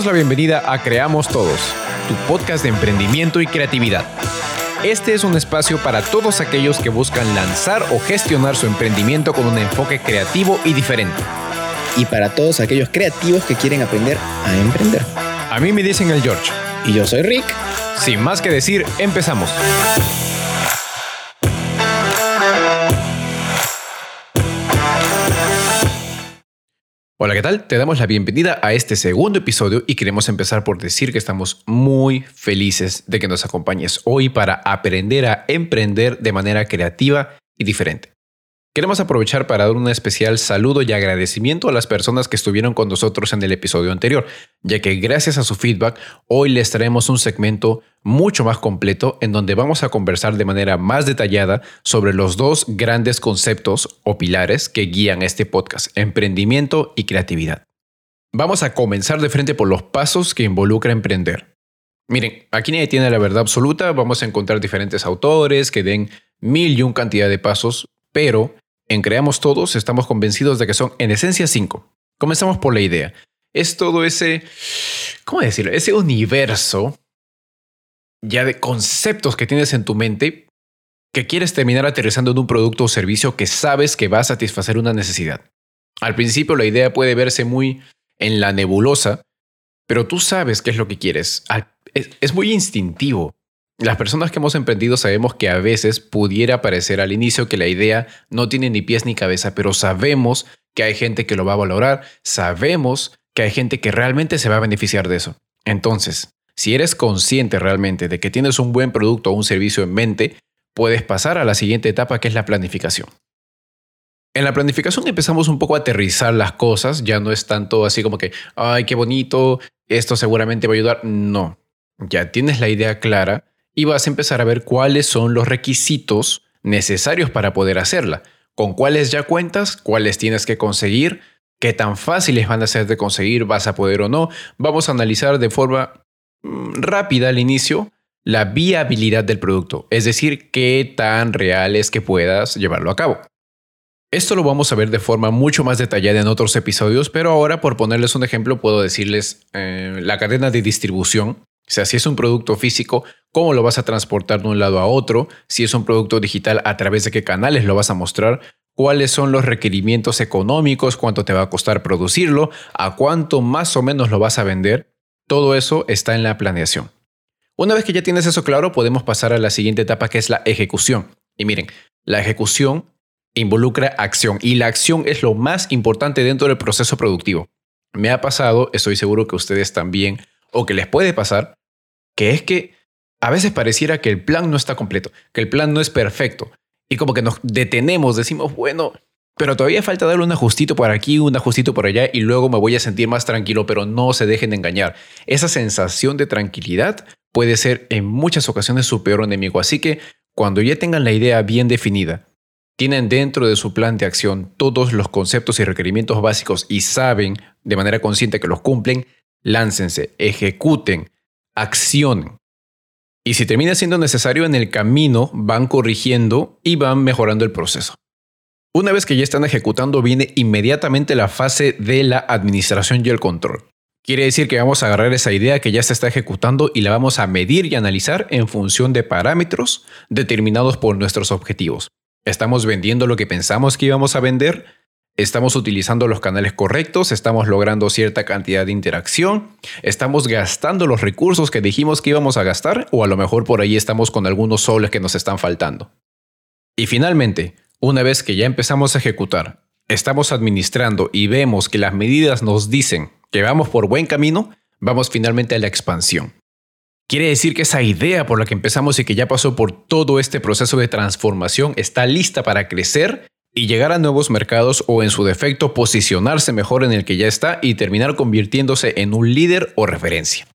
Damos la bienvenida a Creamos Todos, tu podcast de emprendimiento y creatividad. Este es un espacio para todos aquellos que buscan lanzar o gestionar su emprendimiento con un enfoque creativo y diferente. Y para todos aquellos creativos que quieren aprender a emprender. A mí me dicen el George. Y yo soy Rick. Sin más que decir, empezamos. Hola, ¿qué tal? Te damos la bienvenida a este segundo episodio y queremos empezar por decir que estamos muy felices de que nos acompañes hoy para aprender a emprender de manera creativa y diferente. Queremos aprovechar para dar un especial saludo y agradecimiento a las personas que estuvieron con nosotros en el episodio anterior, ya que gracias a su feedback hoy les traemos un segmento mucho más completo en donde vamos a conversar de manera más detallada sobre los dos grandes conceptos o pilares que guían este podcast, emprendimiento y creatividad. Vamos a comenzar de frente por los pasos que involucra emprender. Miren, aquí nadie tiene la verdad absoluta, vamos a encontrar diferentes autores que den mil y un cantidad de pasos, pero en Creamos Todos estamos convencidos de que son en esencia cinco. Comenzamos por la idea. Es todo ese, ¿cómo decirlo? Ese universo ya de conceptos que tienes en tu mente que quieres terminar aterrizando en un producto o servicio que sabes que va a satisfacer una necesidad. Al principio la idea puede verse muy en la nebulosa, pero tú sabes qué es lo que quieres. Es muy instintivo. Las personas que hemos emprendido sabemos que a veces pudiera parecer al inicio que la idea no tiene ni pies ni cabeza, pero sabemos que hay gente que lo va a valorar, sabemos que hay gente que realmente se va a beneficiar de eso. Entonces, si eres consciente realmente de que tienes un buen producto o un servicio en mente, puedes pasar a la siguiente etapa que es la planificación. En la planificación empezamos un poco a aterrizar las cosas, ya no es tanto así como que, ay, qué bonito, esto seguramente va a ayudar. No, ya tienes la idea clara y vas a empezar a ver cuáles son los requisitos necesarios para poder hacerla, con cuáles ya cuentas, cuáles tienes que conseguir, qué tan fáciles van a ser de conseguir, vas a poder o no. Vamos a analizar de forma mm, rápida al inicio la viabilidad del producto, es decir, qué tan real es que puedas llevarlo a cabo. Esto lo vamos a ver de forma mucho más detallada en otros episodios, pero ahora por ponerles un ejemplo puedo decirles eh, la cadena de distribución o sea, si es un producto físico, ¿cómo lo vas a transportar de un lado a otro? Si es un producto digital, ¿a través de qué canales lo vas a mostrar? ¿Cuáles son los requerimientos económicos? ¿Cuánto te va a costar producirlo? ¿A cuánto más o menos lo vas a vender? Todo eso está en la planeación. Una vez que ya tienes eso claro, podemos pasar a la siguiente etapa que es la ejecución. Y miren, la ejecución involucra acción y la acción es lo más importante dentro del proceso productivo. Me ha pasado, estoy seguro que ustedes también, o que les puede pasar, que es que a veces pareciera que el plan no está completo, que el plan no es perfecto. Y como que nos detenemos, decimos, bueno, pero todavía falta darle un ajustito por aquí, un ajustito por allá y luego me voy a sentir más tranquilo, pero no se dejen de engañar. Esa sensación de tranquilidad puede ser en muchas ocasiones su peor enemigo. Así que cuando ya tengan la idea bien definida, tienen dentro de su plan de acción todos los conceptos y requerimientos básicos y saben de manera consciente que los cumplen, láncense, ejecuten, acción. Y si termina siendo necesario en el camino, van corrigiendo y van mejorando el proceso. Una vez que ya están ejecutando, viene inmediatamente la fase de la administración y el control. Quiere decir que vamos a agarrar esa idea que ya se está ejecutando y la vamos a medir y analizar en función de parámetros determinados por nuestros objetivos. ¿Estamos vendiendo lo que pensamos que íbamos a vender? Estamos utilizando los canales correctos, estamos logrando cierta cantidad de interacción, estamos gastando los recursos que dijimos que íbamos a gastar o a lo mejor por ahí estamos con algunos soles que nos están faltando. Y finalmente, una vez que ya empezamos a ejecutar, estamos administrando y vemos que las medidas nos dicen que vamos por buen camino, vamos finalmente a la expansión. Quiere decir que esa idea por la que empezamos y que ya pasó por todo este proceso de transformación está lista para crecer y llegar a nuevos mercados o en su defecto posicionarse mejor en el que ya está y terminar convirtiéndose en un líder o referencia.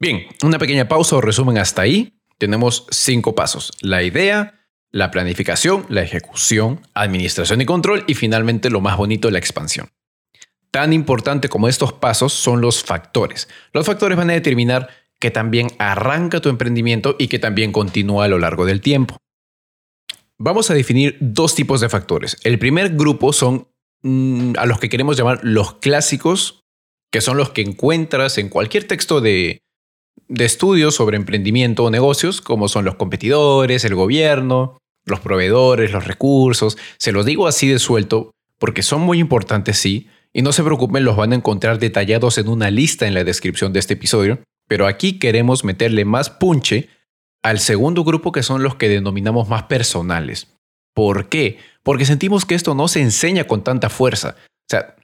Bien, una pequeña pausa o resumen hasta ahí. Tenemos cinco pasos. La idea, la planificación, la ejecución, administración y control y finalmente lo más bonito, la expansión. Tan importante como estos pasos son los factores. Los factores van a determinar que también arranca tu emprendimiento y que también continúa a lo largo del tiempo. Vamos a definir dos tipos de factores. El primer grupo son mm, a los que queremos llamar los clásicos que son los que encuentras en cualquier texto de, de estudios sobre emprendimiento o negocios, como son los competidores, el gobierno, los proveedores, los recursos. Se los digo así de suelto porque son muy importantes, sí, y no se preocupen, los van a encontrar detallados en una lista en la descripción de este episodio, pero aquí queremos meterle más punche al segundo grupo que son los que denominamos más personales. ¿Por qué? Porque sentimos que esto no se enseña con tanta fuerza. O sea,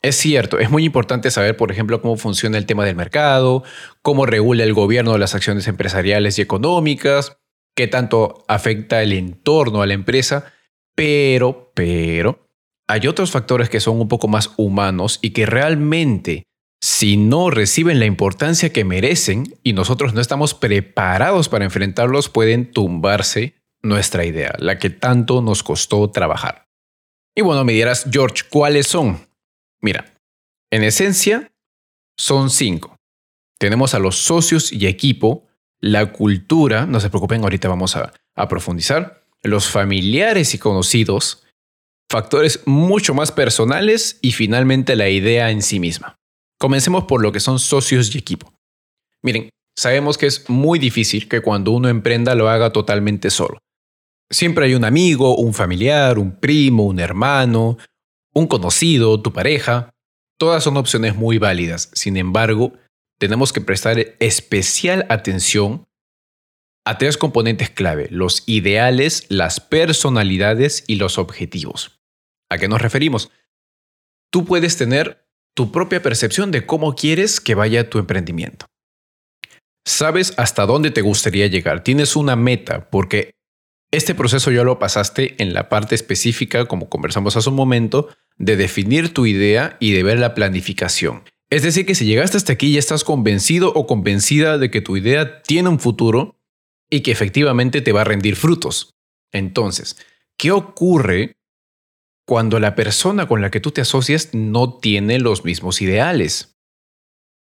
es cierto, es muy importante saber, por ejemplo, cómo funciona el tema del mercado, cómo regula el gobierno las acciones empresariales y económicas, qué tanto afecta el entorno a la empresa, pero, pero, hay otros factores que son un poco más humanos y que realmente, si no reciben la importancia que merecen y nosotros no estamos preparados para enfrentarlos, pueden tumbarse nuestra idea, la que tanto nos costó trabajar. Y bueno, me dirás, George, ¿cuáles son? Mira, en esencia, son cinco. Tenemos a los socios y equipo, la cultura, no se preocupen, ahorita vamos a, a profundizar, los familiares y conocidos, factores mucho más personales y finalmente la idea en sí misma. Comencemos por lo que son socios y equipo. Miren, sabemos que es muy difícil que cuando uno emprenda lo haga totalmente solo. Siempre hay un amigo, un familiar, un primo, un hermano, un conocido, tu pareja. Todas son opciones muy válidas. Sin embargo, tenemos que prestar especial atención a tres componentes clave, los ideales, las personalidades y los objetivos. ¿A qué nos referimos? Tú puedes tener tu propia percepción de cómo quieres que vaya tu emprendimiento. Sabes hasta dónde te gustaría llegar, tienes una meta, porque este proceso ya lo pasaste en la parte específica, como conversamos hace un momento, de definir tu idea y de ver la planificación. Es decir, que si llegaste hasta aquí ya estás convencido o convencida de que tu idea tiene un futuro y que efectivamente te va a rendir frutos. Entonces, ¿qué ocurre cuando la persona con la que tú te asocias no tiene los mismos ideales?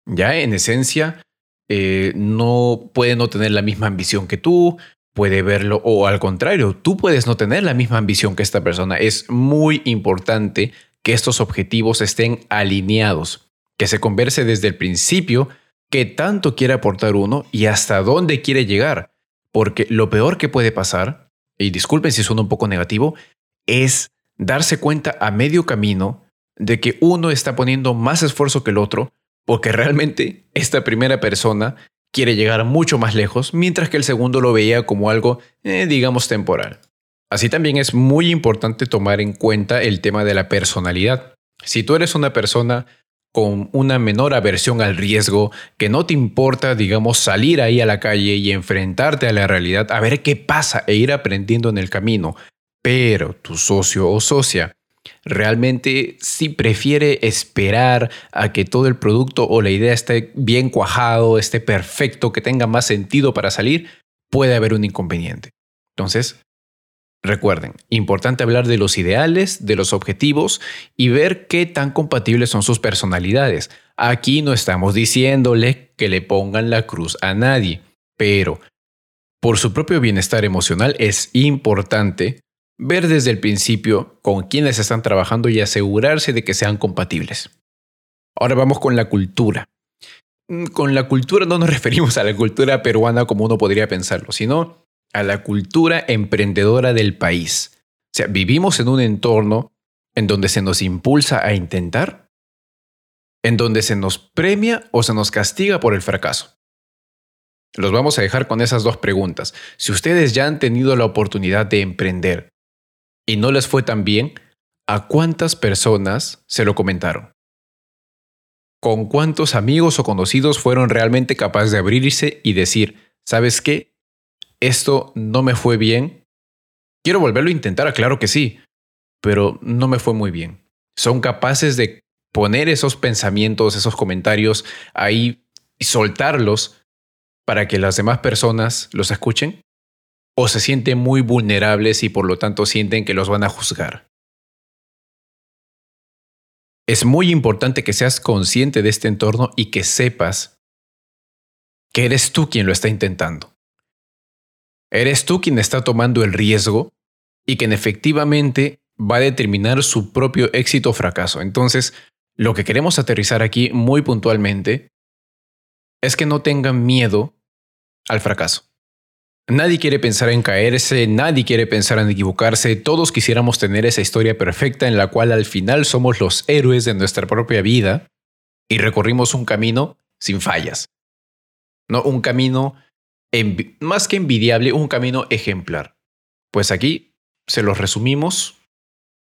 Ya en esencia, eh, no puede no tener la misma ambición que tú, puede verlo o al contrario, tú puedes no tener la misma ambición que esta persona. Es muy importante que estos objetivos estén alineados, que se converse desde el principio qué tanto quiere aportar uno y hasta dónde quiere llegar. Porque lo peor que puede pasar, y disculpen si suena un poco negativo, es darse cuenta a medio camino de que uno está poniendo más esfuerzo que el otro, porque realmente esta primera persona quiere llegar mucho más lejos, mientras que el segundo lo veía como algo, eh, digamos, temporal. Así también es muy importante tomar en cuenta el tema de la personalidad. Si tú eres una persona con una menor aversión al riesgo, que no te importa, digamos, salir ahí a la calle y enfrentarte a la realidad, a ver qué pasa e ir aprendiendo en el camino, pero tu socio o socia realmente si prefiere esperar a que todo el producto o la idea esté bien cuajado, esté perfecto, que tenga más sentido para salir, puede haber un inconveniente. Entonces, recuerden, importante hablar de los ideales, de los objetivos y ver qué tan compatibles son sus personalidades. Aquí no estamos diciéndole que le pongan la cruz a nadie, pero por su propio bienestar emocional es importante ver desde el principio con quiénes están trabajando y asegurarse de que sean compatibles. Ahora vamos con la cultura. Mm, con la cultura no nos referimos a la cultura peruana como uno podría pensarlo, sino a la cultura emprendedora del país. O sea, vivimos en un entorno en donde se nos impulsa a intentar, en donde se nos premia o se nos castiga por el fracaso. Los vamos a dejar con esas dos preguntas. Si ustedes ya han tenido la oportunidad de emprender, y no les fue tan bien, ¿a cuántas personas se lo comentaron? ¿Con cuántos amigos o conocidos fueron realmente capaces de abrirse y decir, ¿sabes qué? Esto no me fue bien. Quiero volverlo a intentar, claro que sí, pero no me fue muy bien. Son capaces de poner esos pensamientos, esos comentarios ahí y soltarlos para que las demás personas los escuchen o se sienten muy vulnerables y por lo tanto sienten que los van a juzgar. Es muy importante que seas consciente de este entorno y que sepas que eres tú quien lo está intentando. Eres tú quien está tomando el riesgo y quien efectivamente va a determinar su propio éxito o fracaso. Entonces, lo que queremos aterrizar aquí muy puntualmente es que no tengan miedo al fracaso. Nadie quiere pensar en caerse, nadie quiere pensar en equivocarse, todos quisiéramos tener esa historia perfecta en la cual al final somos los héroes de nuestra propia vida y recorrimos un camino sin fallas. No, un camino más que envidiable, un camino ejemplar. Pues aquí se los resumimos,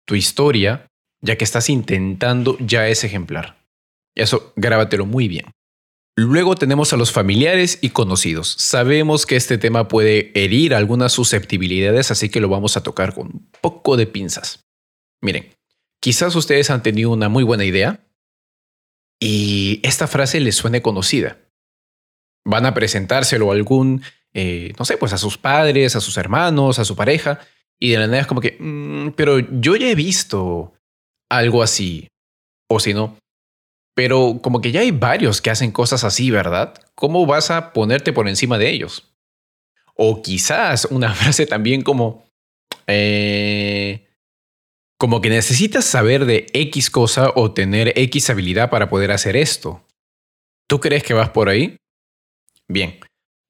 tu historia, ya que estás intentando, ya es ejemplar. Eso grábatelo muy bien. Luego tenemos a los familiares y conocidos. Sabemos que este tema puede herir algunas susceptibilidades, así que lo vamos a tocar con un poco de pinzas. Miren, quizás ustedes han tenido una muy buena idea y esta frase les suene conocida. Van a presentárselo a algún, eh, no sé, pues a sus padres, a sus hermanos, a su pareja, y de la nada es como que, mm, pero yo ya he visto algo así. O si no, pero como que ya hay varios que hacen cosas así, ¿verdad? ¿Cómo vas a ponerte por encima de ellos? O quizás una frase también como... Eh, como que necesitas saber de X cosa o tener X habilidad para poder hacer esto. ¿Tú crees que vas por ahí? Bien,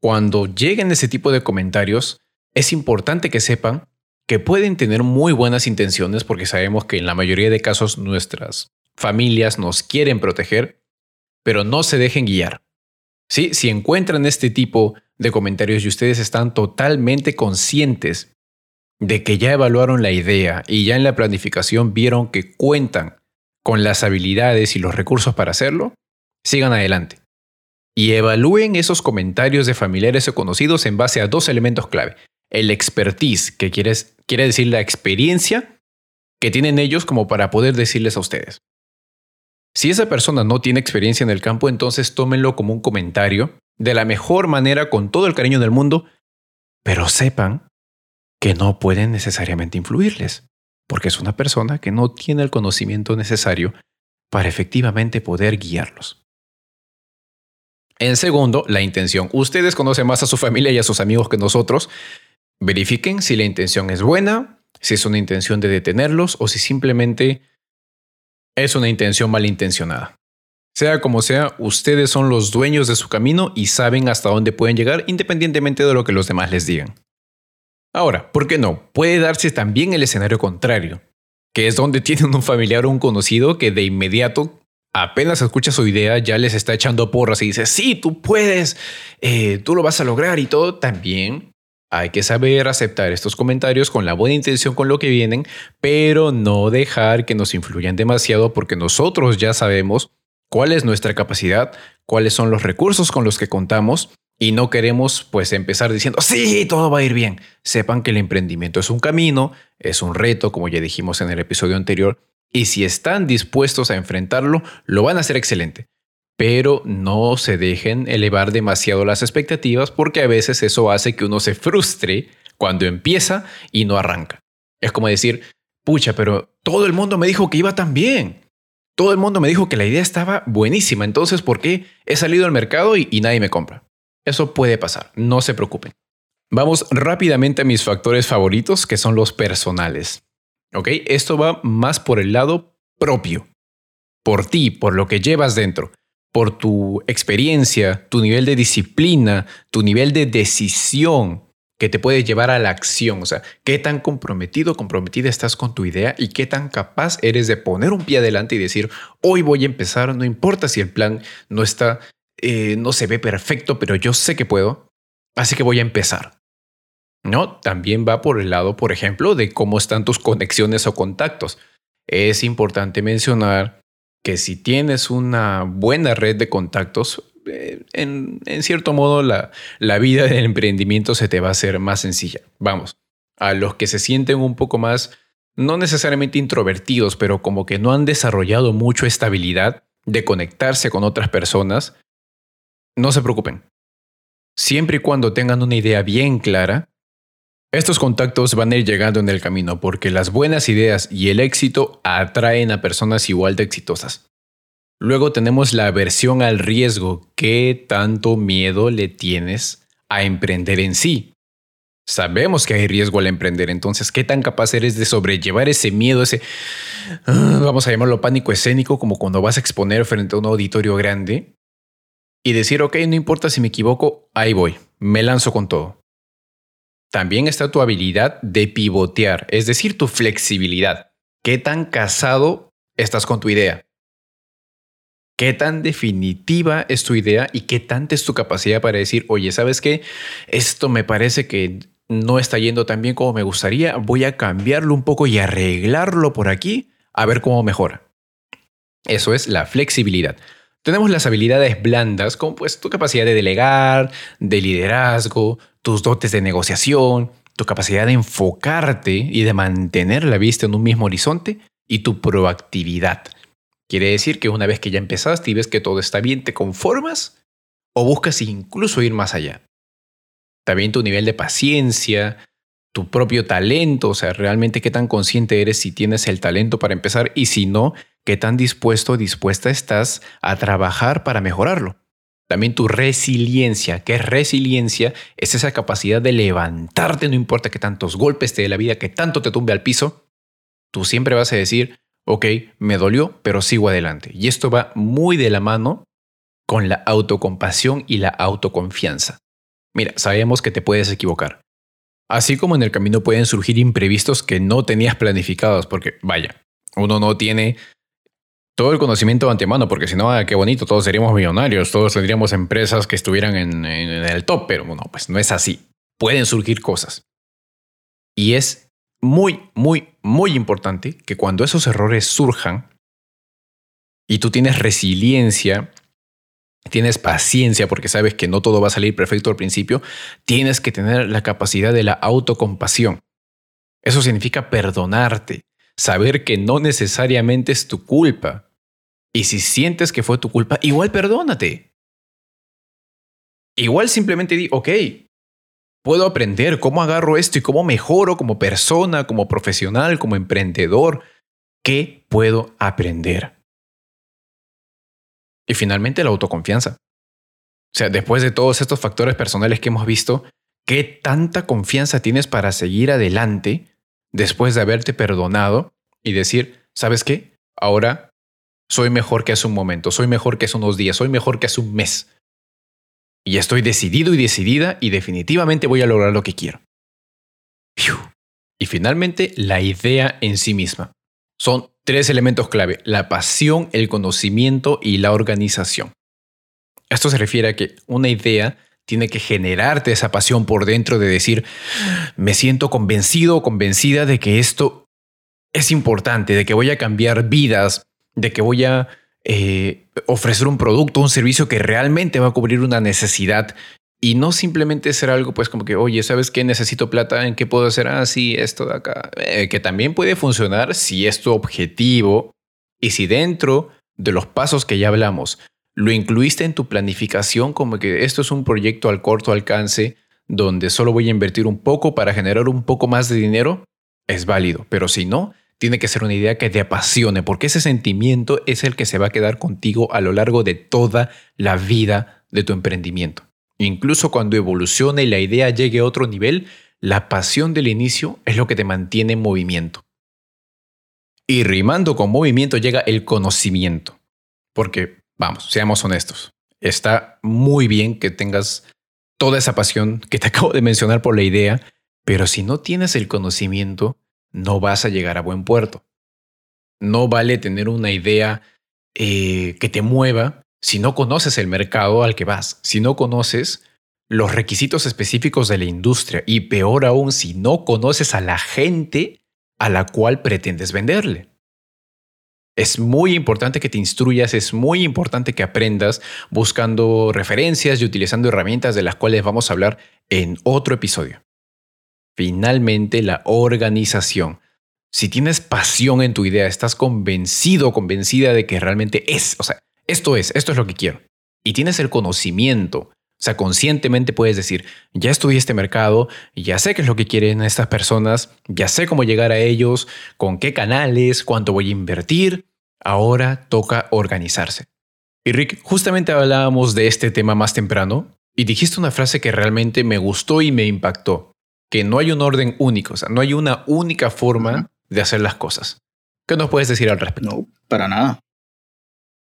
cuando lleguen ese tipo de comentarios, es importante que sepan que pueden tener muy buenas intenciones porque sabemos que en la mayoría de casos nuestras familias nos quieren proteger, pero no se dejen guiar. ¿Sí? Si encuentran este tipo de comentarios y ustedes están totalmente conscientes de que ya evaluaron la idea y ya en la planificación vieron que cuentan con las habilidades y los recursos para hacerlo, sigan adelante. Y evalúen esos comentarios de familiares o conocidos en base a dos elementos clave. El expertise, que quiere, quiere decir la experiencia que tienen ellos como para poder decirles a ustedes. Si esa persona no tiene experiencia en el campo, entonces tómenlo como un comentario de la mejor manera con todo el cariño del mundo, pero sepan que no pueden necesariamente influirles, porque es una persona que no tiene el conocimiento necesario para efectivamente poder guiarlos. En segundo, la intención. Ustedes conocen más a su familia y a sus amigos que nosotros. Verifiquen si la intención es buena, si es una intención de detenerlos o si simplemente es una intención malintencionada. Sea como sea, ustedes son los dueños de su camino y saben hasta dónde pueden llegar independientemente de lo que los demás les digan. Ahora, ¿por qué no? Puede darse también el escenario contrario, que es donde tienen un familiar o un conocido que de inmediato, apenas escucha su idea, ya les está echando porras y dice, sí, tú puedes, eh, tú lo vas a lograr y todo, también hay que saber aceptar estos comentarios con la buena intención con lo que vienen, pero no dejar que nos influyan demasiado porque nosotros ya sabemos cuál es nuestra capacidad, cuáles son los recursos con los que contamos y no queremos pues empezar diciendo, sí, todo va a ir bien. Sepan que el emprendimiento es un camino, es un reto, como ya dijimos en el episodio anterior, y si están dispuestos a enfrentarlo, lo van a hacer excelente pero no se dejen elevar demasiado las expectativas porque a veces eso hace que uno se frustre cuando empieza y no arranca. Es como decir, pucha, pero todo el mundo me dijo que iba tan bien. Todo el mundo me dijo que la idea estaba buenísima, entonces ¿por qué he salido al mercado y, nadie me compra? Eso puede pasar, no se preocupen. Vamos rápidamente a mis factores favoritos, que son los personales. ¿Ok? Esto va más por el lado propio, por ti, por lo que llevas dentro por tu experiencia, tu nivel de disciplina, tu nivel de decisión que te puede llevar a la acción. O sea, qué tan comprometido, comprometida estás con tu idea y qué tan capaz eres de poner un pie adelante y decir, hoy voy a empezar, no importa si el plan no está, eh, no se ve perfecto, pero yo sé que puedo, así que voy a empezar. ¿No? También va por el lado, por ejemplo, de cómo están tus conexiones o contactos. Es importante mencionar que si tienes una buena red de contactos, eh, en, cierto modo la, la vida del emprendimiento se te va a hacer más sencilla. Vamos, a los que se sienten un poco más, no necesariamente introvertidos, pero como que no han desarrollado mucho estabilidad de conectarse con otras personas, no se preocupen. Siempre y cuando tengan una idea bien clara, estos contactos van a ir llegando en el camino porque las buenas ideas y el éxito atraen a personas igual de exitosas. Luego tenemos la aversión al riesgo. ¿Qué tanto miedo le tienes a emprender en sí? Sabemos que hay riesgo al emprender, entonces, ¿qué tan capaz eres de sobrellevar ese miedo, ese... ah, vamos a llamarlo pánico escénico, como cuando vas a exponer frente a un auditorio grande y decir, ok, no importa si me equivoco, ahí voy, me lanzo con todo. También está tu habilidad de pivotear, es decir, tu flexibilidad. ¿Qué tan casado estás con tu idea? ¿Qué tan definitiva es tu idea y qué tanta es tu capacidad para decir, oye, ¿sabes qué? Esto me parece que no está yendo tan bien como me gustaría, voy a cambiarlo un poco y arreglarlo por aquí a ver cómo mejora. Eso es la flexibilidad. Tenemos las habilidades blandas, como pues tu capacidad de delegar, de liderazgo, tus dotes de negociación, tu capacidad de enfocarte y de mantener la vista en un mismo horizonte y tu proactividad. Quiere decir que una vez que ya empezaste y ves que todo está bien, te conformas o buscas incluso ir más allá. También tu nivel de paciencia, tu propio talento, o sea, realmente qué tan consciente eres si tienes el talento para empezar y si no, qué tan dispuesto o dispuesta estás a trabajar para mejorarlo. También tu resiliencia. ¿Qué es resiliencia? Es esa capacidad de levantarte, no importa que tantos golpes te dé la vida, que tanto te tumbe al piso. Tú siempre vas a decir, ok, me dolió, pero sigo adelante. Y esto va muy de la mano con la autocompasión y la autoconfianza. Mira, sabemos que te puedes equivocar. Así como en el camino pueden surgir imprevistos que no tenías planificados, porque vaya, uno no tiene todo el conocimiento de antemano, porque si no, ah, qué bonito, todos seríamos millonarios, todos tendríamos empresas que estuvieran en, el top, pero no, pues no es así. Pueden surgir cosas. Y es muy, muy, muy importante que cuando esos errores surjan y tú tienes resiliencia, tienes paciencia porque sabes que no todo va a salir perfecto al principio, tienes que tener la capacidad de la autocompasión. Eso significa perdonarte, saber que no necesariamente es tu culpa, y si sientes que fue tu culpa, igual perdónate. Igual simplemente di, ok, puedo aprender cómo agarro esto y cómo mejoro como persona, como profesional, como emprendedor. ¿Qué puedo aprender? Y finalmente la autoconfianza. O sea, después de todos estos factores personales que hemos visto, ¿qué tanta confianza tienes para seguir adelante después de haberte perdonado y decir, ¿sabes qué? Ahora soy mejor que hace un momento, soy mejor que hace unos días, soy mejor que hace un mes. Y estoy decidido y decidida y definitivamente voy a lograr lo que quiero. Y finalmente, la idea en sí misma. Son tres elementos clave, la pasión, el conocimiento y la organización. Esto se refiere a que una idea tiene que generarte esa pasión por dentro de decir, me siento convencido o convencida de que esto es importante, de que voy a cambiar vidas, de que voy a eh, ofrecer un producto, un servicio que realmente va a cubrir una necesidad y no simplemente ser algo pues como que, oye, ¿sabes qué? Necesito plata, ¿en qué puedo hacer? Ah, sí, esto de acá. Eh, que también puede funcionar si es tu objetivo y si dentro de los pasos que ya hablamos lo incluiste en tu planificación como que esto es un proyecto al corto alcance donde solo voy a invertir un poco para generar un poco más de dinero, es válido. Pero si no, tiene que ser una idea que te apasione, porque ese sentimiento es el que se va a quedar contigo a lo largo de toda la vida de tu emprendimiento. Incluso cuando evolucione y la idea llegue a otro nivel, la pasión del inicio es lo que te mantiene en movimiento. Y rimando con movimiento llega el conocimiento. Porque, vamos, seamos honestos, está muy bien que tengas toda esa pasión que te acabo de mencionar por la idea, pero si no tienes el conocimiento, no vas a llegar a buen puerto. No vale tener una idea eh, que te mueva si no conoces el mercado al que vas, si no conoces los requisitos específicos de la industria y peor aún si no conoces a la gente a la cual pretendes venderle. Es muy importante que te instruyas, es muy importante que aprendas buscando referencias y utilizando herramientas de las cuales vamos a hablar en otro episodio. Finalmente, la organización. Si tienes pasión en tu idea, estás convencido, convencida de que realmente es, o sea, esto es, esto es lo que quiero. Y tienes el conocimiento, o sea, conscientemente puedes decir, ya estudié este mercado, ya sé qué es lo que quieren estas personas, ya sé cómo llegar a ellos, con qué canales, cuánto voy a invertir. Ahora toca organizarse. Y Rick, justamente hablábamos de este tema más temprano y dijiste una frase que realmente me gustó y me impactó que no hay un orden único, o sea, no hay una única forma de hacer las cosas. ¿Qué nos puedes decir al respecto? No, para nada.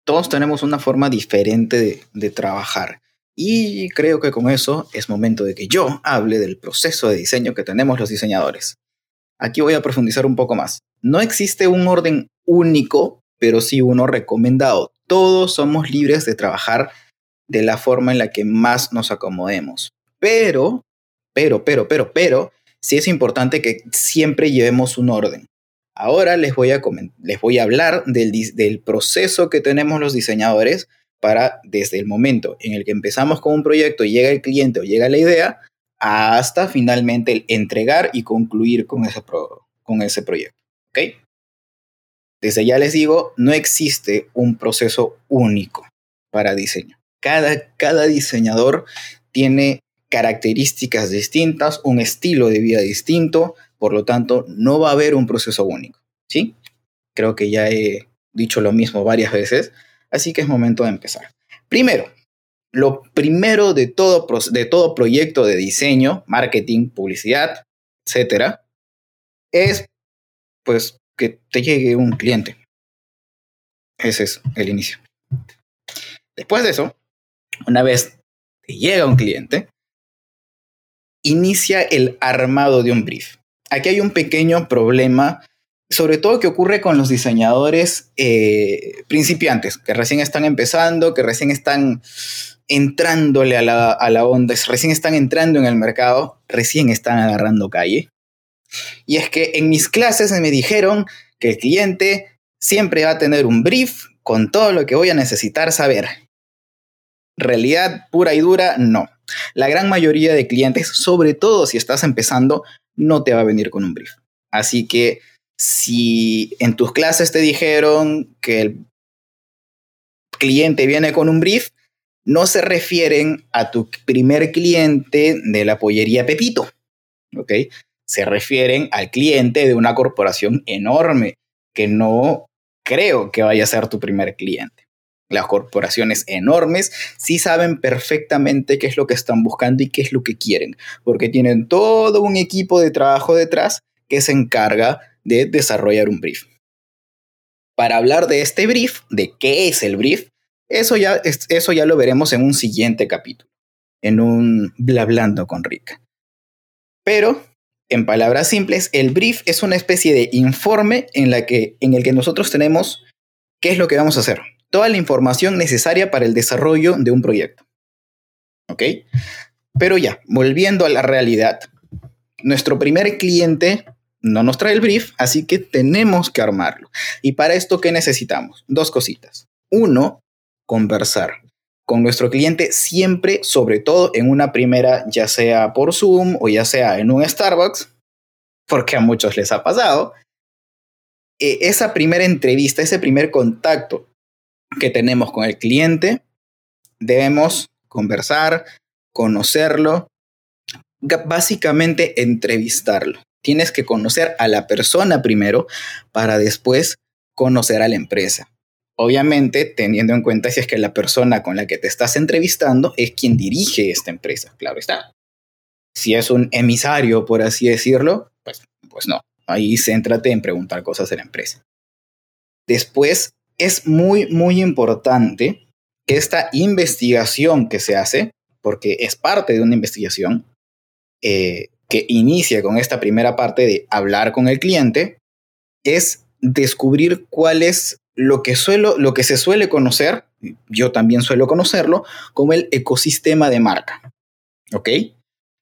Todos tenemos una forma diferente de, de trabajar. Y creo que con eso es momento de que yo hable del proceso de diseño que tenemos los diseñadores. Aquí voy a profundizar un poco más. No existe un orden único, pero sí uno recomendado. Todos somos libres de trabajar de la forma en la que más nos acomodemos. Pero, pero, pero, pero, pero, sí es importante que siempre llevemos un orden. Ahora les voy a, les voy a hablar del, del proceso que tenemos los diseñadores para desde el momento en el que empezamos con un proyecto, llega el cliente o llega la idea, hasta finalmente el entregar y concluir con ese, con ese proyecto. ¿Ok? Desde ya les digo, no existe un proceso único para diseño. Cada, cada diseñador tiene características distintas, un estilo de vida distinto, por lo tanto, no va a haber un proceso único. ¿Sí? Creo que ya he dicho lo mismo varias veces, así que es momento de empezar. Primero, lo primero de todo, de todo proyecto de diseño, marketing, publicidad, etcétera, es pues que te llegue un cliente. Ese es el inicio. Después de eso, una vez te llega un cliente, inicia el armado de un brief. Aquí hay un pequeño problema sobre todo que ocurre con los diseñadores eh, principiantes, que recién están empezando, que recién están entrándole a la, a la onda, recién están entrando en el mercado, recién están agarrando calle. Y es que en mis clases me dijeron que el cliente siempre va a tener un brief con todo lo que voy a necesitar saber. Realidad pura y dura, no. La gran mayoría de clientes, sobre todo si estás empezando, no te va a venir con un brief. Así que si en tus clases te dijeron que el cliente viene con un brief, no se refieren a tu primer cliente de la pollería Pepito, ¿ok? Se refieren al cliente de una corporación enorme que no creo que vaya a ser tu primer cliente. Las corporaciones enormes sí saben perfectamente qué es lo que están buscando y qué es lo que quieren, porque tienen todo un equipo de trabajo detrás que se encarga de desarrollar un brief. Para hablar de este brief, de qué es el brief, eso ya, eso ya lo veremos en un siguiente capítulo, en un blablando con Rick. Pero, en palabras simples, el brief es una especie de informe en, la que, en el que nosotros tenemos qué es lo que vamos a hacer, toda la información necesaria para el desarrollo de un proyecto. ¿Ok? Pero ya, volviendo a la realidad, nuestro primer cliente no nos trae el brief, así que tenemos que armarlo. Y para esto, ¿qué necesitamos? Dos cositas. Uno, conversar con nuestro cliente siempre, sobre todo en una primera, ya sea por Zoom o ya sea en un Starbucks, porque a muchos les ha pasado. Eh, esa primera entrevista, ese primer contacto que tenemos con el cliente, debemos conversar, conocerlo, básicamente entrevistarlo. Tienes que conocer a la persona primero para después conocer a la empresa. Obviamente, teniendo en cuenta si es que la persona con la que te estás entrevistando es quien dirige esta empresa, claro está. Si es un emisario, por así decirlo, pues, pues no. Ahí céntrate en preguntar cosas de la empresa. Después, es muy, muy importante que esta investigación que se hace, porque es parte de una investigación, eh, que inicia con esta primera parte de hablar con el cliente es descubrir cuál es lo que, suelo, lo que se suele conocer, yo también suelo conocerlo, como el ecosistema de marca. ¿Ok?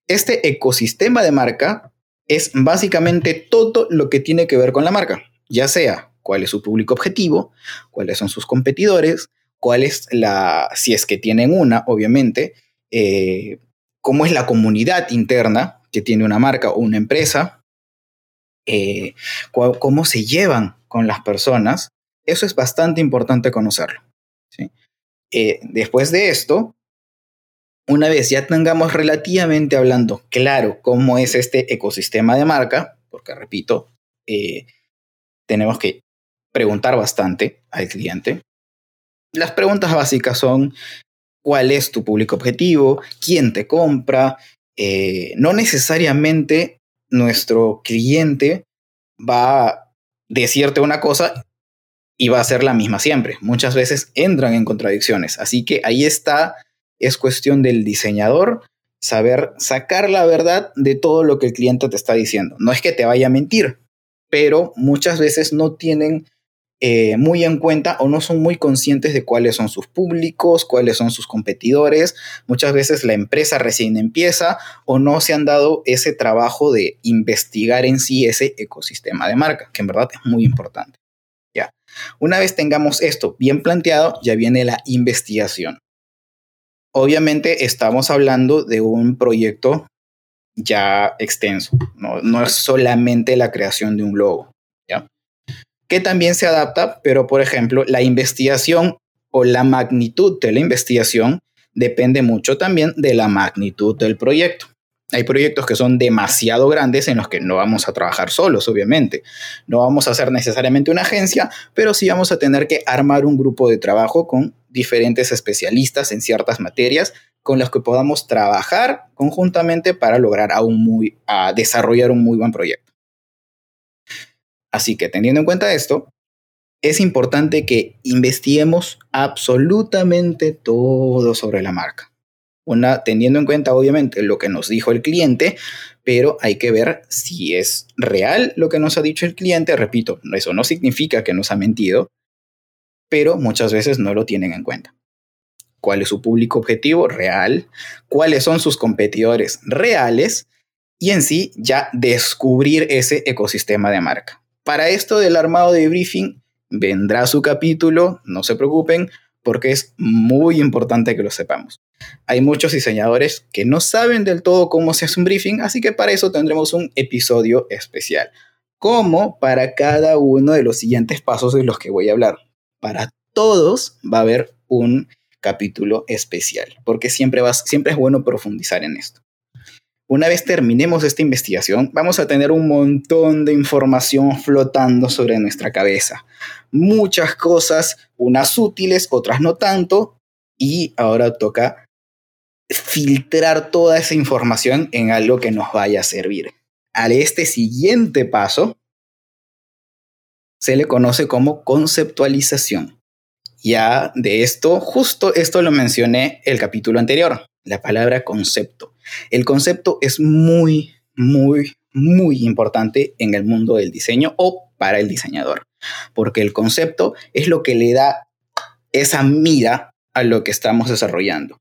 Este ecosistema de marca es básicamente todo lo que tiene que ver con la marca, ya sea cuál es su público objetivo, cuáles son sus competidores, cuál es la, si es que tienen una, obviamente, eh, cómo es la comunidad interna que tiene una marca o una empresa, eh, cómo se llevan con las personas, eso es bastante importante conocerlo. Eh, después de esto, una vez ya tengamos relativamente hablando claro cómo es este ecosistema de marca, porque repito, tenemos que preguntar bastante al cliente. Las preguntas básicas son, ¿cuál es tu público objetivo? ¿Quién te compra? Eh, no necesariamente nuestro cliente va decirte una cosa y va a ser la misma siempre. Muchas veces entran en contradicciones. Así que ahí está, es cuestión del diseñador saber sacar la verdad de todo lo que el cliente te está diciendo. No es que te vaya a mentir, pero muchas veces no tienen eh, muy en cuenta o no son muy conscientes de cuáles son sus públicos, cuáles son sus competidores. Muchas veces la empresa recién empieza o no se han dado ese trabajo de investigar en sí ese ecosistema de marca, que en verdad es muy importante. Ya. Una vez tengamos esto bien planteado, ya viene la investigación. Obviamente estamos hablando de un proyecto ya extenso, no, no es solamente la creación de un logo, ¿ya? Que también se adapta, pero por ejemplo, la investigación o la magnitud de la investigación depende mucho también de la magnitud del proyecto. Hay proyectos que son demasiado grandes en los que no vamos a trabajar solos, obviamente. No vamos a hacer necesariamente una agencia, pero sí vamos a tener que armar un grupo de trabajo con diferentes especialistas en ciertas materias con los que podamos trabajar conjuntamente para lograr aún muy, a desarrollar un muy buen proyecto. Así que teniendo en cuenta esto, es importante que investiguemos absolutamente todo sobre la marca una, teniendo en cuenta obviamente lo que nos dijo el cliente, pero hay que ver si es real lo que nos ha dicho el cliente. Repito, eso no significa que nos ha mentido, pero muchas veces no lo tienen en cuenta. ¿Cuál es su público objetivo real? ¿Cuáles son sus competidores reales? Y en sí ya descubrir ese ecosistema de marca. Para esto del armado de briefing vendrá su capítulo, no se preocupen, porque es muy importante que lo sepamos. Hay muchos diseñadores que no saben del todo cómo se hace un briefing, así que para eso tendremos un episodio especial. Como para cada uno de los siguientes pasos de los que voy a hablar. Para todos va a haber un capítulo especial, porque siempre, siempre es bueno profundizar en esto. Una vez terminemos esta investigación, vamos a tener un montón de información flotando sobre nuestra cabeza. Muchas cosas, unas útiles, otras no tanto, y ahora toca filtrar toda esa información en algo que nos vaya a servir. A este siguiente paso se le conoce como conceptualización. Ya de esto, justo esto lo mencioné el capítulo anterior, la palabra concepto. El concepto es muy, muy, muy importante en el mundo del diseño o para el diseñador, porque el concepto es lo que le da esa mira a lo que estamos desarrollando.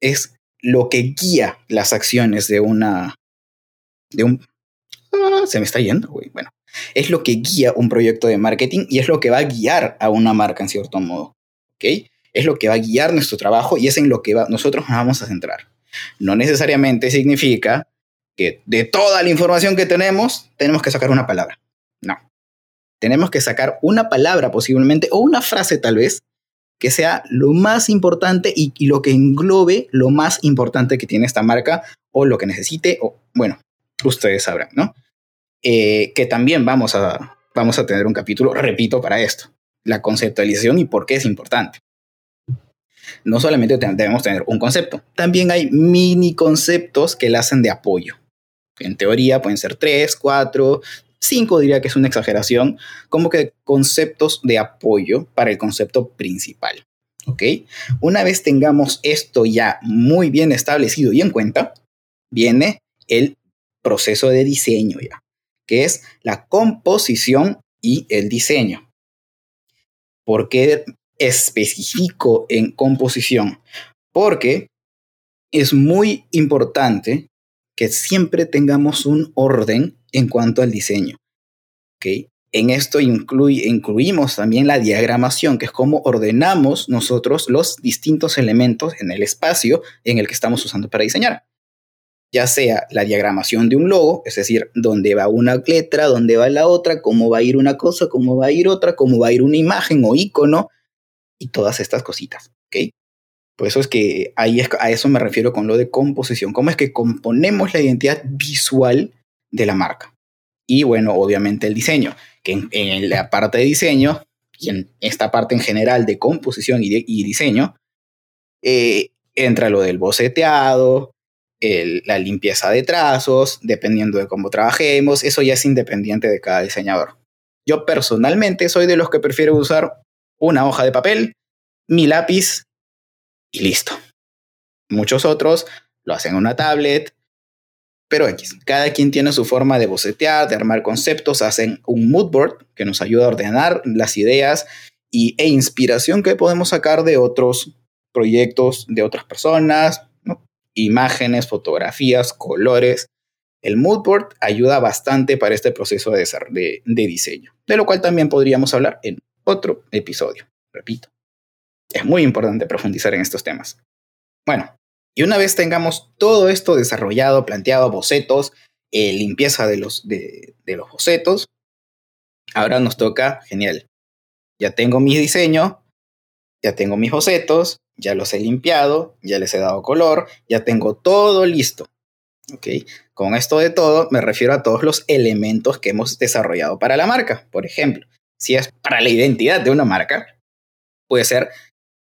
Es lo que guía las acciones de una... de un... Ah, se me está yendo, güey. Bueno, es lo que guía un proyecto de marketing y es lo que va a guiar a una marca en cierto modo. ¿Ok? Es lo que va a guiar nuestro trabajo y es en lo que nosotros nos vamos a centrar no necesariamente significa que de toda la información que tenemos, tenemos que sacar una palabra. No. Tenemos que sacar una palabra posiblemente o una frase tal vez que sea lo más importante y, lo que englobe lo más importante que tiene esta marca o lo que necesite o bueno, ustedes sabrán, ¿no? Eh, que también vamos a, vamos a tener un capítulo, repito, para esto, la conceptualización y por qué es importante no solamente debemos tener un concepto, también hay mini conceptos que le hacen de apoyo. En teoría pueden ser tres, cuatro, cinco diría que es una exageración, como que conceptos de apoyo para el concepto principal. ¿Ok? Una vez tengamos esto ya muy bien establecido y en cuenta, viene el proceso de diseño ya, que es la composición y el diseño. ¿Por qué específico en composición, porque es muy importante que siempre tengamos un orden en cuanto al diseño. ¿okay? En esto incluimos también la diagramación, que es cómo ordenamos nosotros los distintos elementos en el espacio en el que estamos usando para diseñar. Ya sea la diagramación de un logo, es decir, dónde va una letra, dónde va la otra, cómo va a ir una cosa, cómo va a ir otra, cómo va a ir una imagen o icono, y todas estas cositas, ¿ok? Por eso es que ahí a eso me refiero con lo de composición. ¿Cómo es que componemos la identidad visual de la marca? Y bueno, obviamente el diseño, que en, la parte de diseño y en esta parte en general de composición y, diseño, eh, entra lo del boceteado, la limpieza de trazos, dependiendo de cómo trabajemos, eso ya es independiente de cada diseñador. Yo personalmente soy de los que prefiero usar una hoja de papel, mi lápiz y listo. Muchos otros lo hacen en una tablet, pero X, cada quien tiene su forma de bocetear, de armar conceptos, hacen un mood board que nos ayuda a ordenar las ideas y, e inspiración que podemos sacar de otros proyectos, de otras personas, imágenes, fotografías, colores. El mood board ayuda bastante para este proceso de, diseño, de lo cual también podríamos hablar en otro episodio. Repito, es muy importante profundizar en estos temas. Bueno, y una vez tengamos todo esto desarrollado, planteado, bocetos, eh, limpieza de los, de, los bocetos, ahora nos toca, genial, ya tengo mi diseño, ya tengo mis bocetos, ya los he limpiado, ya les he dado color, ya tengo todo listo. ¿ok? Con esto de todo me refiero a todos los elementos que hemos desarrollado para la marca. Por ejemplo, si es para la identidad de una marca, puede ser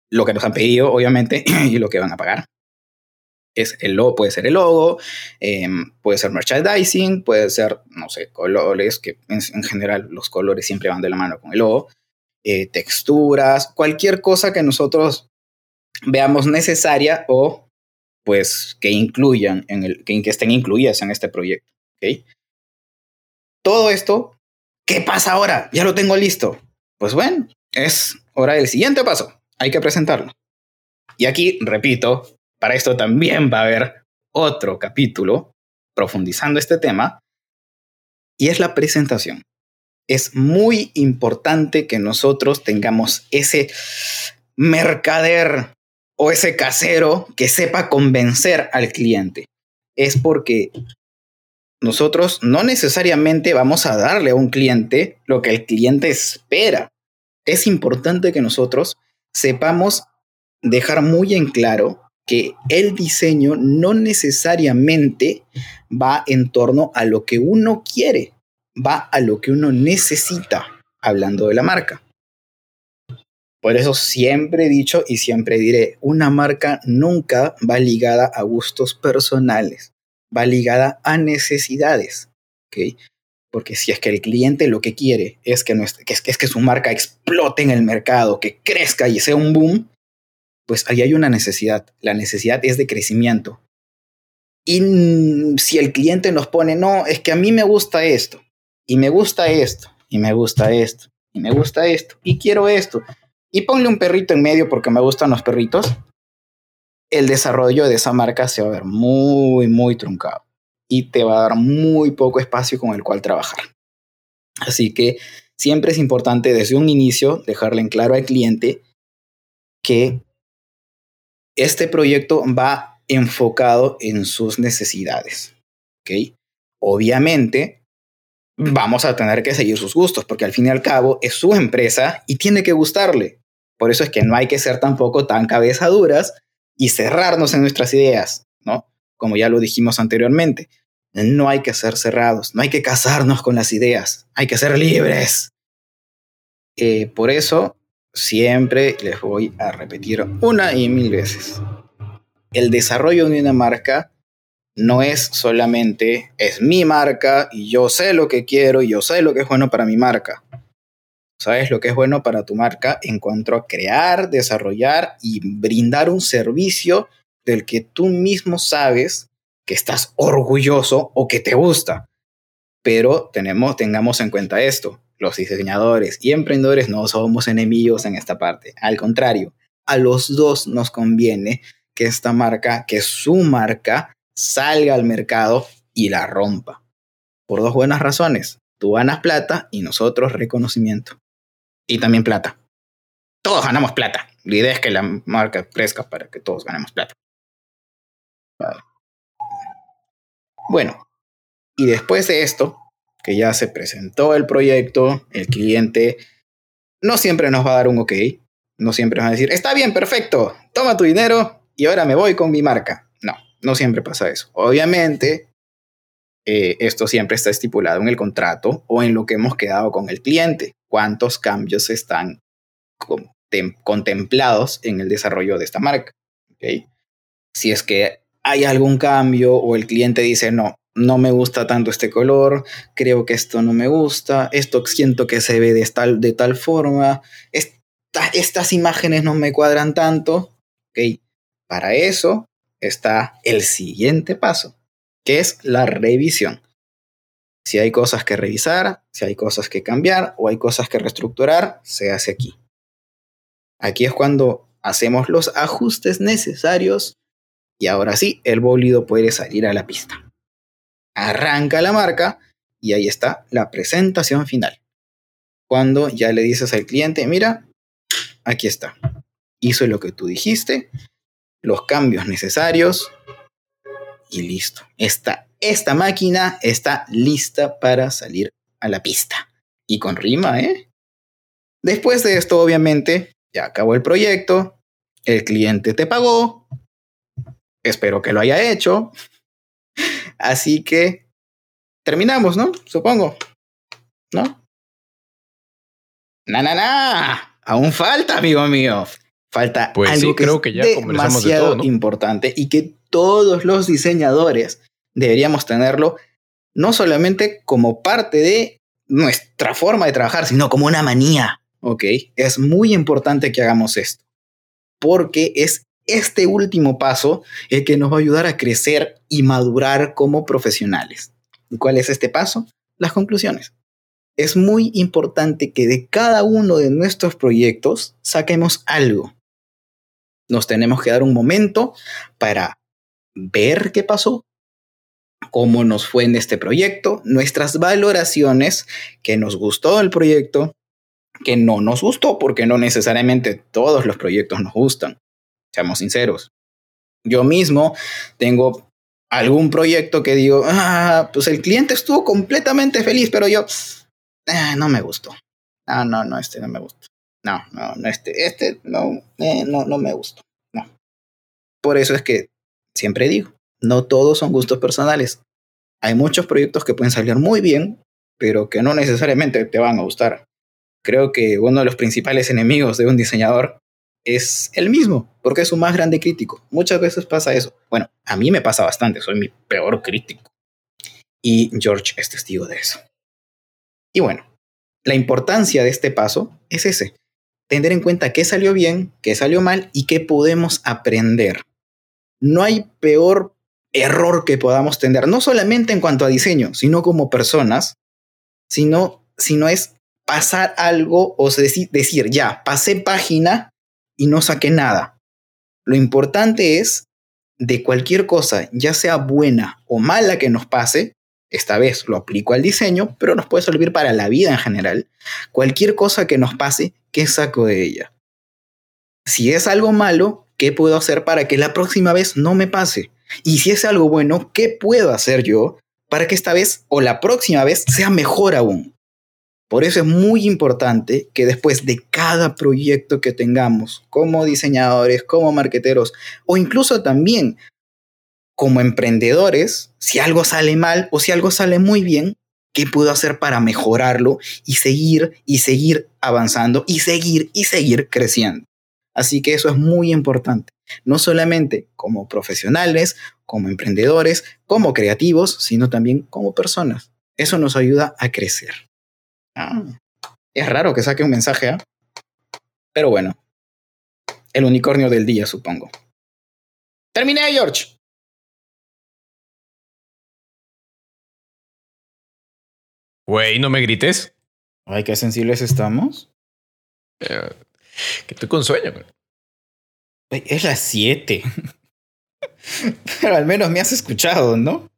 lo que nos han pedido, obviamente, y lo que van a pagar es el logo, puede ser el logo, em, puede ser merchandising, puede ser, no sé, colores, que en, general los colores siempre van de la mano con el logo, eh, texturas, cualquier cosa que nosotros veamos necesaria o pues que incluyan, en el, que, estén incluidas en este proyecto. ¿okay? Todo esto, ¿qué pasa ahora? Ya lo tengo listo. Pues bueno, es hora del siguiente paso. Hay que presentarlo. Y aquí, repito, para esto también va a haber otro capítulo profundizando este tema, y es la presentación. Es muy importante que nosotros tengamos ese mercader o ese casero que sepa convencer al cliente. Es porque nosotros no necesariamente vamos a darle a un cliente lo que el cliente espera. Es importante que nosotros sepamos dejar muy en claro que el diseño no necesariamente va en torno a lo que uno quiere, va a lo que uno necesita, hablando de la marca. Por eso siempre he dicho y siempre diré, una marca nunca va ligada a gustos personales, va ligada a necesidades. Porque si es que el cliente lo que quiere es que, que, es que su marca explote en el mercado, que crezca y sea un boom, pues ahí hay una necesidad. La necesidad es de crecimiento. Y si el cliente nos pone, no, es que a mí me gusta esto, y me gusta esto, y me gusta esto, y me gusta esto, y quiero esto, y ponle un perrito en medio porque me gustan los perritos, el desarrollo de esa marca se va a ver muy, muy truncado y te va a dar muy poco espacio con el cual trabajar. Así que siempre es importante desde un inicio dejarle en claro al cliente que este proyecto va enfocado en sus necesidades. Obviamente, vamos a tener que seguir sus gustos, porque al fin y al cabo es su empresa y tiene que gustarle. Por eso es que no hay que ser tampoco tan cabezaduras y cerrarnos en nuestras ideas, ¿no? Como ya lo dijimos anteriormente. No hay que ser cerrados, no hay que casarnos con las ideas, hay que ser libres. Eh, por eso siempre les voy a repetir una y mil veces. El desarrollo de una marca no es solamente es mi marca y yo sé lo que quiero y yo sé lo que es bueno para mi marca. Sabes lo que es bueno para tu marca en cuanto a crear, desarrollar y brindar un servicio del que tú mismo sabes que estás orgulloso o que te gusta. Pero tenemos, tengamos en cuenta esto los diseñadores y emprendedores no somos enemigos en esta parte. Al contrario, a los dos nos conviene que esta marca, que su marca, salga al mercado y la rompa. Por dos buenas razones. Tú ganas plata y nosotros reconocimiento. Y también plata. Todos ganamos plata. La idea es que la marca crezca para que todos ganemos plata. Bueno, y después de esto, que ya se presentó el proyecto, el cliente no siempre nos va a dar un ok, no siempre va a decir, está bien, perfecto, toma tu dinero y ahora me voy con mi marca. No, no siempre pasa eso. Obviamente, eh, esto siempre está estipulado en el contrato o en lo que hemos quedado con el cliente, cuántos cambios están contemplados en el desarrollo de esta marca. ¿okay? Si es que hay algún cambio o el cliente dice, no, no me gusta tanto este color, creo que esto no me gusta, esto siento que se ve de tal, de tal forma, estas imágenes no me cuadran tanto. Ok, para eso está el siguiente paso, que es la revisión. Si hay cosas que revisar, si hay cosas que cambiar o hay cosas que reestructurar, se hace aquí. Aquí es cuando hacemos los ajustes necesarios y ahora sí, el bólido puede salir a la pista arranca la marca y ahí está la presentación final. Cuando ya le dices al cliente, mira, aquí está. Hizo lo que tú dijiste, los cambios necesarios y listo. Esta, esta máquina está lista para salir a la pista. Y con rima, ¿eh? Después de esto, obviamente, ya acabó el proyecto, el cliente te pagó, espero que lo haya hecho, Así que terminamos, ¿no? Supongo. ¿No? Na, na, na. Aún falta, amigo mío. Falta pues algo que creo que ya demasiado de importante y que todos los diseñadores deberíamos tenerlo no solamente como parte de nuestra forma de trabajar, sino como una manía. ¿Ok? Es muy importante que hagamos esto. Porque es este último paso el que nos va a ayudar a crecer y madurar como profesionales. ¿Y cuál es este paso? Las conclusiones. Es muy importante que de cada uno de nuestros proyectos saquemos algo. Nos tenemos que dar un momento para ver qué pasó, cómo nos fue en este proyecto, nuestras valoraciones, que nos gustó el proyecto, que no nos gustó, porque no necesariamente todos los proyectos nos gustan. Seamos sinceros. Yo mismo tengo algún proyecto que digo, ah, pues el cliente estuvo completamente feliz, pero yo, eh, no me gustó. No, no, no, este no me gustó. No, no, no, este, este no, eh, no, no me gustó. No. Por eso es que siempre digo, no todos son gustos personales. Hay muchos proyectos que pueden salir muy bien, pero que no necesariamente te van a gustar. Creo que uno de los principales enemigos de un diseñador es el mismo, porque es su más grande crítico. Muchas veces pasa eso. Bueno, a mí me pasa bastante, soy mi peor crítico. Y George es testigo de eso. Y bueno, la importancia de este paso es ese, tener en cuenta qué salió bien, qué salió mal y qué podemos aprender. No hay peor error que podamos tener, no solamente en cuanto a diseño, sino como personas, sino, sino es pasar algo o decir, decir, ya, pasé página y no saqué nada. Lo importante es de cualquier cosa, ya sea buena o mala que nos pase, esta vez lo aplico al diseño, pero nos puede servir para la vida en general. Cualquier cosa que nos pase, ¿qué saco de ella? Si es algo malo, ¿qué puedo hacer para que la próxima vez no me pase? Y si es algo bueno, ¿qué puedo hacer yo para que esta vez o la próxima vez sea mejor aún? Por eso es muy importante que después de cada proyecto que tengamos como diseñadores, como marqueteros o incluso también como emprendedores, si algo sale mal o si algo sale muy bien, ¿qué puedo hacer para mejorarlo y seguir y seguir avanzando y seguir y seguir creciendo? Así que eso es muy importante, no solamente como profesionales, como emprendedores, como creativos, sino también como personas. Eso nos ayuda a crecer. Ah, es raro que saque un mensaje, ¿ah? Pero bueno. El unicornio del día, supongo. Terminé, George. Güey, no me grites. Ay, qué sensibles estamos. Eh, que estoy con sueño. Es las 7. Pero al menos me has escuchado, ¿no?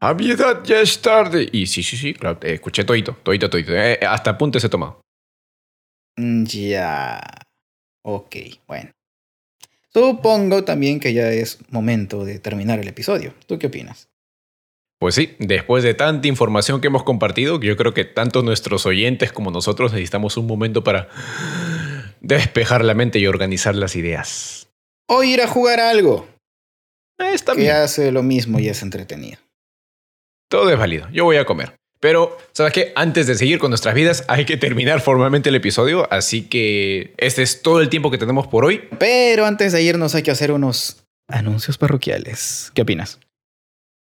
A mi edad ya es tarde. Y sí, sí, sí, claro, escuché todito, todito, todito. Eh, hasta apuntes he tomado. Mm, ya. Ok, bueno. Supongo también que ya es momento de terminar el episodio. ¿Tú qué opinas? Pues sí, después de tanta información que hemos compartido, yo creo que tanto nuestros oyentes como nosotros necesitamos un momento para despejar la mente y organizar las ideas. O ir a jugar algo. Está que hace lo mismo y es entretenido. Todo es válido. Yo voy a comer. Pero, ¿sabes qué? Antes de seguir con nuestras vidas, hay que terminar formalmente el episodio. Así que este es todo el tiempo que tenemos por hoy. Pero antes de irnos hay que hacer unos anuncios parroquiales. ¿Qué opinas?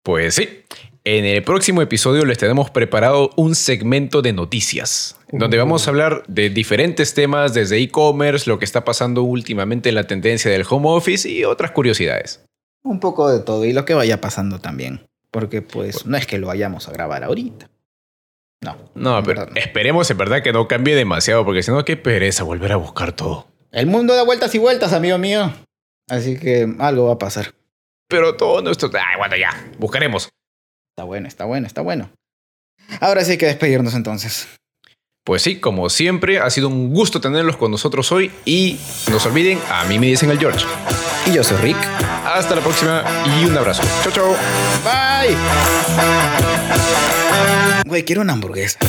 Pues sí. En el próximo episodio les tenemos preparado un segmento de noticias, donde vamos a hablar de diferentes temas, desde e-commerce, lo que está pasando últimamente en la tendencia del home office y otras curiosidades. Un poco de todo y lo que vaya pasando también. Porque pues no es que lo vayamos a grabar ahorita. No. No, pero no. esperemos en verdad que no cambie demasiado, porque si no, qué pereza volver a buscar todo. El mundo da vueltas y vueltas, amigo mío. Así que algo va a pasar. Pero todo nuestro... Ay, bueno, ya, buscaremos. Está bueno, está bueno, está bueno. Ahora sí hay que despedirnos entonces. Pues sí, como siempre, ha sido un gusto tenerlos con nosotros hoy y no se olviden, a mí me dicen el George. Y yo soy Rick. Hasta la próxima y un abrazo. Chao, chao. Bye. Güey, quiero una hamburguesa.